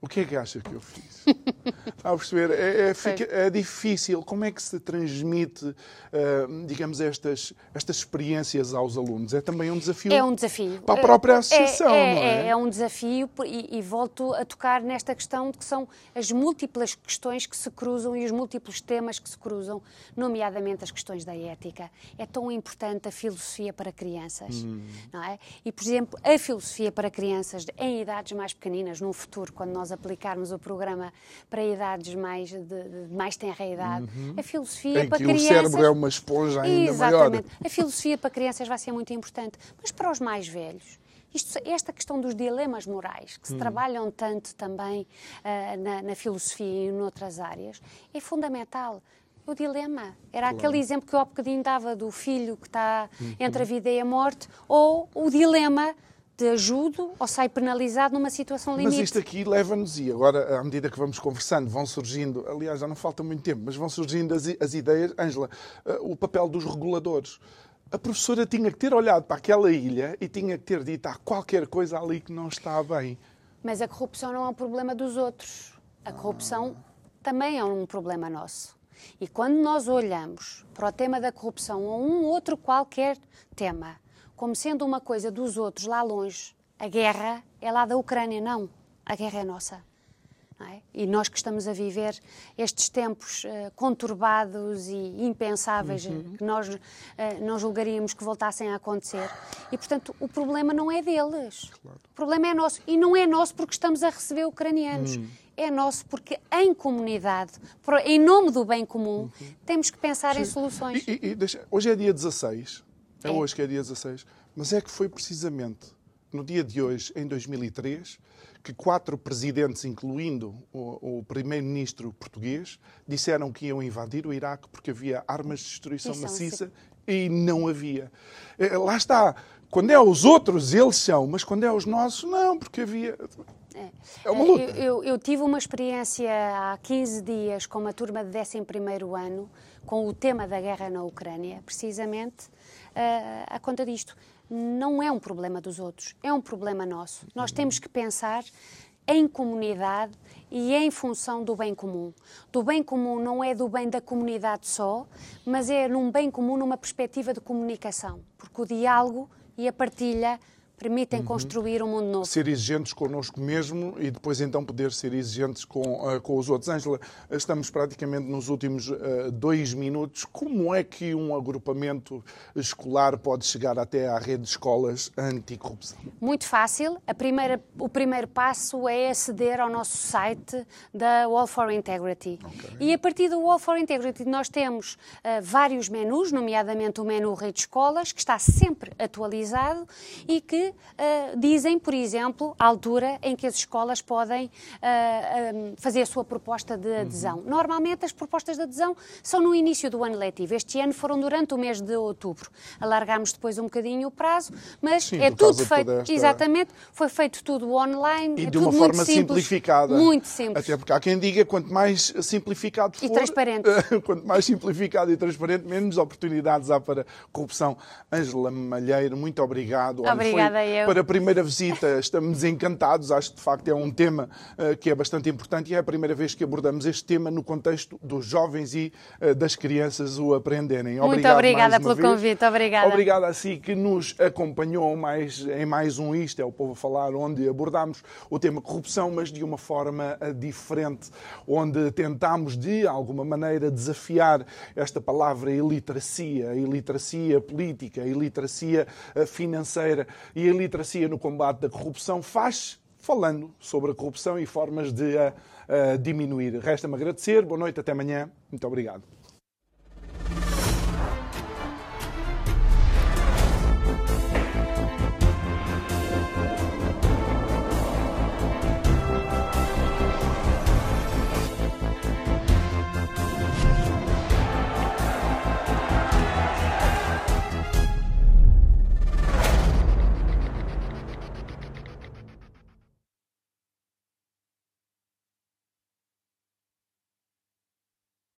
O que é que acha que eu fiz? Está a perceber? É, é, fica- é difícil. Como é que se transmite, ah, digamos, estas, estas experiências aos alunos? É também um desafio. É um desafio. Para a própria É- associação, é, não é? É, um desafio e, e volto a tocar nesta questão de que são as múltiplas questões que se cruzam e os múltiplos temas que se cruzam, nomeadamente as questões da ética. É tão importante a filosofia para crianças, Hum. não é? E, por exemplo, a filosofia para crianças em idades mais pequeninas, num futuro, quando nós aplicarmos o programa para idades mais de, de mais tenra idade, a filosofia Uhum. Em para crianças... o cérebro é uma esponja ainda maior. Exatamente. A filosofia para crianças vai ser muito importante, mas para os mais velhos. Isto, esta questão dos dilemas morais, que se Hum. trabalham tanto também ah, na, na filosofia e noutras áreas, é fundamental. O dilema. Era aquele exemplo que eu há bocadinho dava do filho que está Uhum. entre a vida e a morte, ou o dilema de ajudo ou sai penalizado numa situação Mas limite. isto aqui leva-nos, e agora, à medida que vamos conversando, vão surgindo, aliás, já não falta muito tempo, mas vão surgindo as, as ideias. Ângela, eh, o papel dos reguladores. A professora tinha que ter olhado para aquela ilha e tinha que ter dito há qualquer coisa ali que não está bem. Mas a corrupção não é um problema dos outros. A corrupção também é um problema nosso. E quando nós olhamos para o tema da corrupção ou um outro qualquer tema, como sendo uma coisa dos outros lá longe, a guerra é lá da Ucrânia, não. A guerra é nossa. é? E nós que estamos a viver estes tempos eh, conturbados e impensáveis, eh, que nós eh, não julgaríamos que voltassem a acontecer. E, portanto, o problema não é deles. O problema é nosso. E não é nosso porque estamos a receber ucranianos. É nosso porque, em comunidade, em nome do bem comum, temos que pensar em soluções. E- e- e deixa- hoje é dia 16, é, É. hoje que é dia 16, mas é que foi precisamente no dia de hoje, em 2003, que quatro presidentes, incluindo o, o primeiro-ministro português, disseram que iam invadir o Iraque porque havia armas de destruição Isso é maciça e não havia. Eh, Lá está. Quando é aos outros, eles são, mas quando é aos nossos, não, porque havia. É uma luta. Eu, eu- eu tive uma experiência há 15 dias com uma turma de 11º ano com o tema da guerra na Ucrânia, precisamente eh, à conta disto. Não é um problema dos outros, é um problema nosso. Nós temos que pensar em comunidade e em função do bem comum. Do bem comum não é do bem da comunidade só, mas é num bem comum numa perspectiva de comunicação, porque o diálogo e a partilha permitem uhum. construir um mundo novo. Ser exigentes connosco mesmo e depois então poder ser exigentes com, uh, com os outros. Ângela, estamos praticamente nos últimos uh, dois minutos. Como é que um agrupamento escolar pode chegar até à rede de escolas anticorrupção? Muito fácil. Primeira, o primeiro passo é aceder ao nosso site da Wall for Integrity. Okay. E a partir do Wall for Integrity nós temos uh, vários menus, nomeadamente o menu Rede Escolas, que está sempre atualizado e que uh, dizem, por exemplo, a altura em que as escolas podem uh, eh, um, fazer a sua proposta de adesão. Uhum. Normalmente as propostas de adesão são no início do ano letivo. Este ano foram durante o mês de outubro. Alargámos depois um bocadinho o prazo, mas Sim, é tudo feito. Esta... Exatamente, foi feito tudo online. E é de uma forma simples, simplificada. Muito simples. Até porque há quem diga quanto mais simplificado for. E transparente. quanto mais simplificado e transparente, menos oportunidades há para corrupção. Ângela Malheiro, muito obrigado. Obrigada eu. Para a primeira visita, estamos encantados. Acho que, de facto, é um tema uh, que é bastante importante e é a primeira vez que abordamos este tema no contexto dos jovens e uh, das crianças o aprenderem. Muito Obrigado obrigada pelo vez. convite. Obrigada. Obrigado a si que nos acompanhou mais, em mais um Isto é o Povo a Falar, onde abordámos o tema corrupção, mas de uma forma uh, diferente, onde tentámos, de alguma maneira, desafiar esta palavra iliteracia, iliteracia política, iliteracia financeira e a iliteracia no combate da corrupção faz falando sobre a corrupção e formas de a, a diminuir. Resta-me agradecer. Boa noite, até amanhã. Muito obrigado.